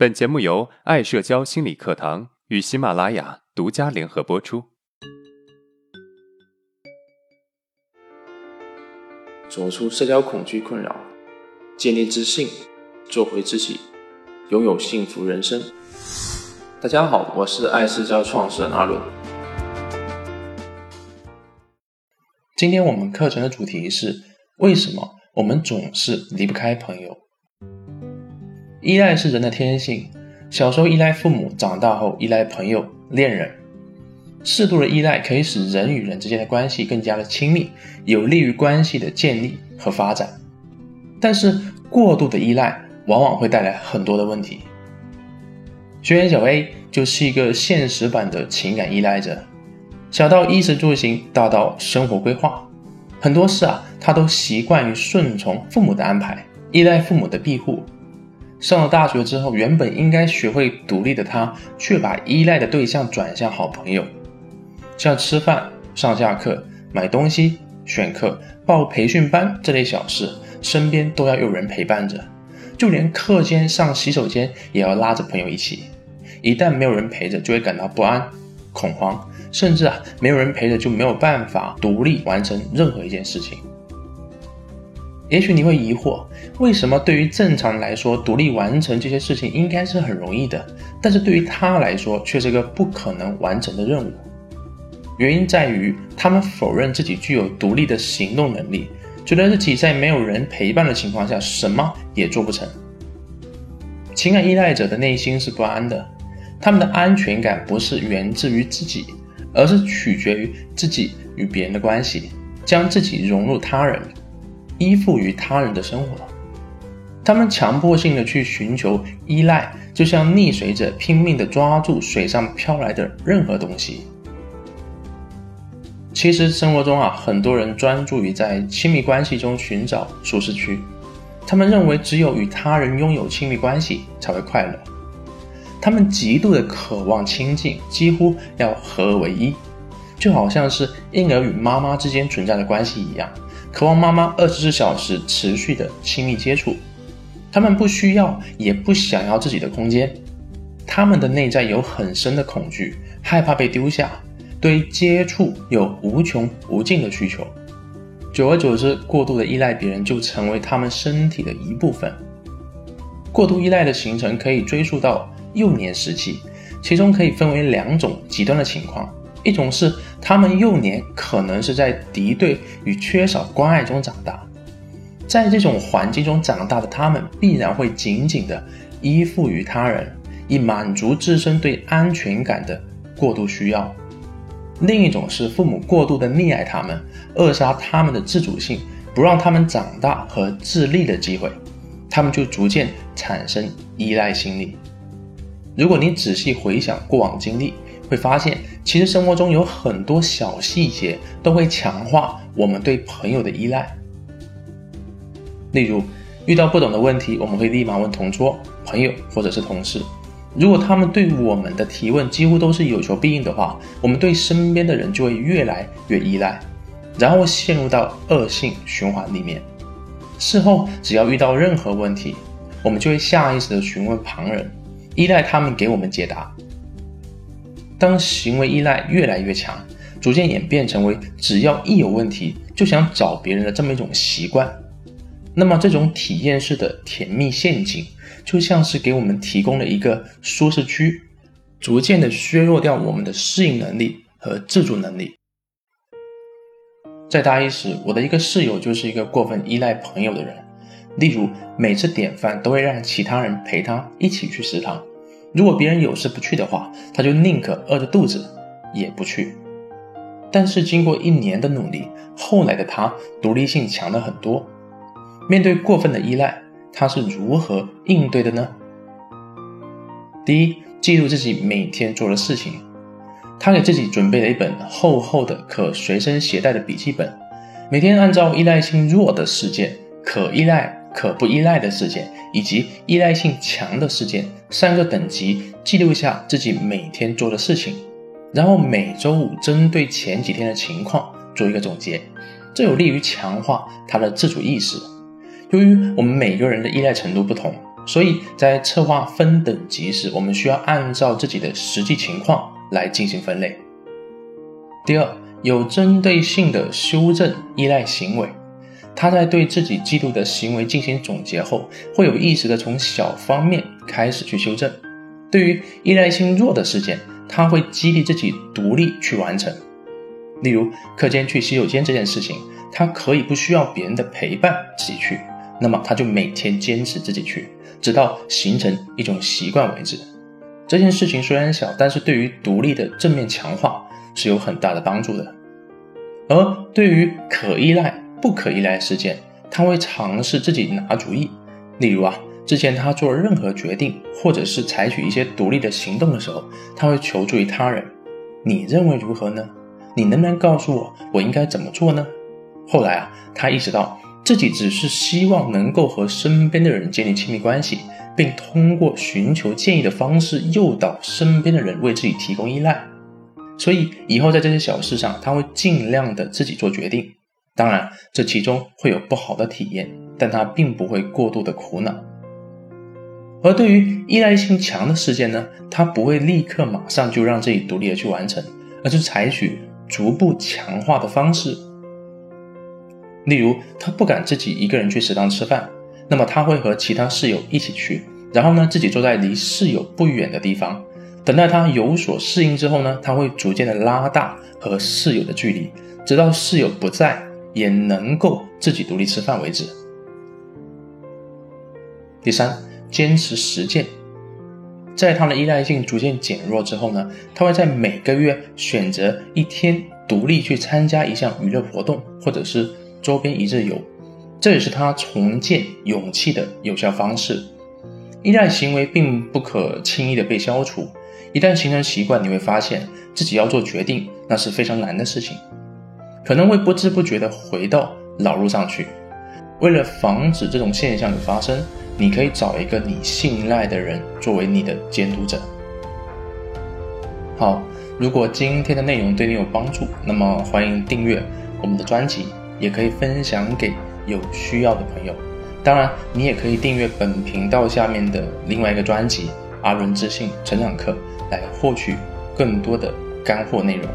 本节目由爱社交心理课堂与喜马拉雅独家联合播出。走出社交恐惧困扰，建立自信，做回自己，拥有幸福人生。大家好，我是爱社交创始人阿伦。今天我们课程的主题是：为什么我们总是离不开朋友？依赖是人的天性，小时候依赖父母，长大后依赖朋友、恋人。适度的依赖可以使人与人之间的关系更加的亲密，有利于关系的建立和发展。但是过度的依赖往往会带来很多的问题。学员小 A 就是一个现实版的情感依赖者，小到衣食住行，大到生活规划，很多事啊，他都习惯于顺从父母的安排，依赖父母的庇护。上了大学之后，原本应该学会独立的他，却把依赖的对象转向好朋友，像吃饭、上下课、买东西、选课、报培训班这类小事，身边都要有人陪伴着，就连课间上洗手间也要拉着朋友一起。一旦没有人陪着，就会感到不安、恐慌，甚至啊，没有人陪着就没有办法独立完成任何一件事情。也许你会疑惑，为什么对于正常人来说，独立完成这些事情应该是很容易的，但是对于他来说却是个不可能完成的任务？原因在于他们否认自己具有独立的行动能力，觉得自己在没有人陪伴的情况下什么也做不成。情感依赖者的内心是不安的，他们的安全感不是源自于自己，而是取决于自己与别人的关系，将自己融入他人。依附于他人的生活，他们强迫性的去寻求依赖，就像溺水者拼命的抓住水上飘来的任何东西。其实生活中啊，很多人专注于在亲密关系中寻找舒适区，他们认为只有与他人拥有亲密关系才会快乐，他们极度的渴望亲近，几乎要合而为一，就好像是婴儿与妈妈之间存在的关系一样。渴望妈妈二十四小时持续的亲密接触，他们不需要也不想要自己的空间，他们的内在有很深的恐惧，害怕被丢下，对接触有无穷无尽的需求，久而久之，过度的依赖别人就成为他们身体的一部分。过度依赖的形成可以追溯到幼年时期，其中可以分为两种极端的情况。一种是他们幼年可能是在敌对与缺少关爱中长大，在这种环境中长大的他们必然会紧紧的依附于他人，以满足自身对安全感的过度需要。另一种是父母过度的溺爱他们，扼杀他们的自主性，不让他们长大和自立的机会，他们就逐渐产生依赖心理。如果你仔细回想过往经历，会发现，其实生活中有很多小细节都会强化我们对朋友的依赖。例如，遇到不懂的问题，我们会立马问同桌、朋友或者是同事。如果他们对我们的提问几乎都是有求必应的话，我们对身边的人就会越来越依赖，然后陷入到恶性循环里面。事后，只要遇到任何问题，我们就会下意识的询问旁人，依赖他们给我们解答。当行为依赖越来越强，逐渐演变成为只要一有问题就想找别人的这么一种习惯，那么这种体验式的甜蜜陷阱，就像是给我们提供了一个舒适区，逐渐的削弱掉我们的适应能力和自主能力。在大一时，我的一个室友就是一个过分依赖朋友的人，例如每次点饭都会让其他人陪他一起去食堂。如果别人有事不去的话，他就宁可饿着肚子也不去。但是经过一年的努力，后来的他独立性强了很多。面对过分的依赖，他是如何应对的呢？第一，记录自己每天做的事情。他给自己准备了一本厚厚的可随身携带的笔记本，每天按照依赖性弱的事件、可依赖。可不依赖的事件以及依赖性强的事件三个等级，记录下自己每天做的事情，然后每周五针对前几天的情况做一个总结，这有利于强化他的自主意识。由于我们每个人的依赖程度不同，所以在策划分等级时，我们需要按照自己的实际情况来进行分类。第二，有针对性的修正依赖行为。他在对自己记录的行为进行总结后，会有意识的从小方面开始去修正。对于依赖性弱的事件，他会激励自己独立去完成。例如，课间去洗手间这件事情，他可以不需要别人的陪伴自己去，那么他就每天坚持自己去，直到形成一种习惯为止。这件事情虽然小，但是对于独立的正面强化是有很大的帮助的。而对于可依赖，不可依赖事件，他会尝试自己拿主意。例如啊，之前他做任何决定，或者是采取一些独立的行动的时候，他会求助于他人。你认为如何呢？你能不能告诉我我应该怎么做呢？后来啊，他意识到自己只是希望能够和身边的人建立亲密关系，并通过寻求建议的方式诱导身边的人为自己提供依赖。所以以后在这些小事上，他会尽量的自己做决定。当然，这其中会有不好的体验，但他并不会过度的苦恼。而对于依赖性强的事件呢，他不会立刻马上就让自己独立的去完成，而是采取逐步强化的方式。例如，他不敢自己一个人去食堂吃饭，那么他会和其他室友一起去，然后呢，自己坐在离室友不远的地方，等待他有所适应之后呢，他会逐渐的拉大和室友的距离，直到室友不在。也能够自己独立吃饭为止。第三，坚持实践，在他的依赖性逐渐减弱之后呢，他会在每个月选择一天独立去参加一项娱乐活动，或者是周边一日游，这也是他重建勇气的有效方式。依赖行为并不可轻易的被消除，一旦形成习惯，你会发现自己要做决定，那是非常难的事情。可能会不知不觉地回到老路上去。为了防止这种现象的发生，你可以找一个你信赖的人作为你的监督者。好，如果今天的内容对你有帮助，那么欢迎订阅我们的专辑，也可以分享给有需要的朋友。当然，你也可以订阅本频道下面的另外一个专辑《阿伦自信成长课》，来获取更多的干货内容。